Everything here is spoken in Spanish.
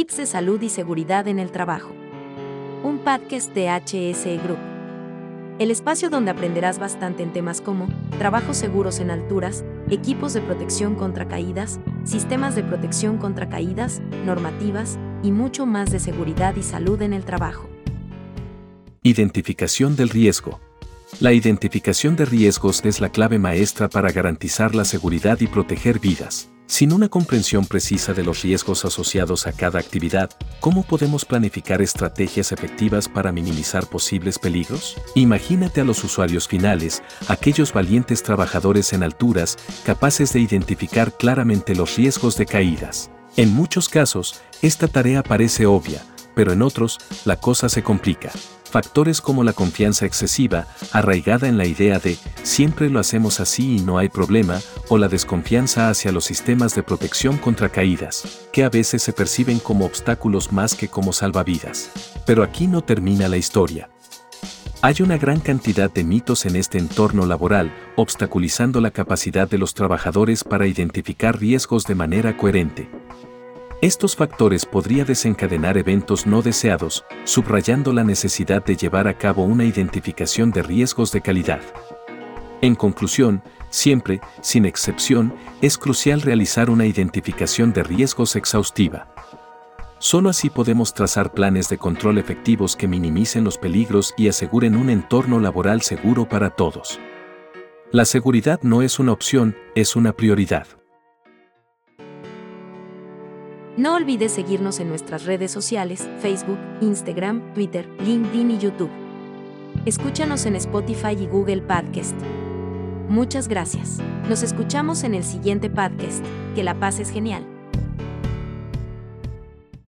Tips de salud y seguridad en el trabajo. Un podcast de HSE Group. El espacio donde aprenderás bastante en temas como trabajos seguros en alturas, equipos de protección contra caídas, sistemas de protección contra caídas, normativas y mucho más de seguridad y salud en el trabajo. Identificación del riesgo. La identificación de riesgos es la clave maestra para garantizar la seguridad y proteger vidas. Sin una comprensión precisa de los riesgos asociados a cada actividad, ¿cómo podemos planificar estrategias efectivas para minimizar posibles peligros? Imagínate a los usuarios finales, aquellos valientes trabajadores en alturas, capaces de identificar claramente los riesgos de caídas. En muchos casos, esta tarea parece obvia, pero en otros, la cosa se complica. Factores como la confianza excesiva, arraigada en la idea de siempre lo hacemos así y no hay problema, o la desconfianza hacia los sistemas de protección contra caídas, que a veces se perciben como obstáculos más que como salvavidas. Pero aquí no termina la historia. Hay una gran cantidad de mitos en este entorno laboral, obstaculizando la capacidad de los trabajadores para identificar riesgos de manera coherente. Estos factores podrían desencadenar eventos no deseados, subrayando la necesidad de llevar a cabo una identificación de riesgos de calidad. En conclusión, siempre, sin excepción, es crucial realizar una identificación de riesgos exhaustiva. Solo así podemos trazar planes de control efectivos que minimicen los peligros y aseguren un entorno laboral seguro para todos. La seguridad no es una opción, es una prioridad. No olvides seguirnos en nuestras redes sociales, Facebook, Instagram, Twitter, LinkedIn y YouTube. Escúchanos en Spotify y Google Podcast. Muchas gracias. Nos escuchamos en el siguiente podcast. Que la paz es genial.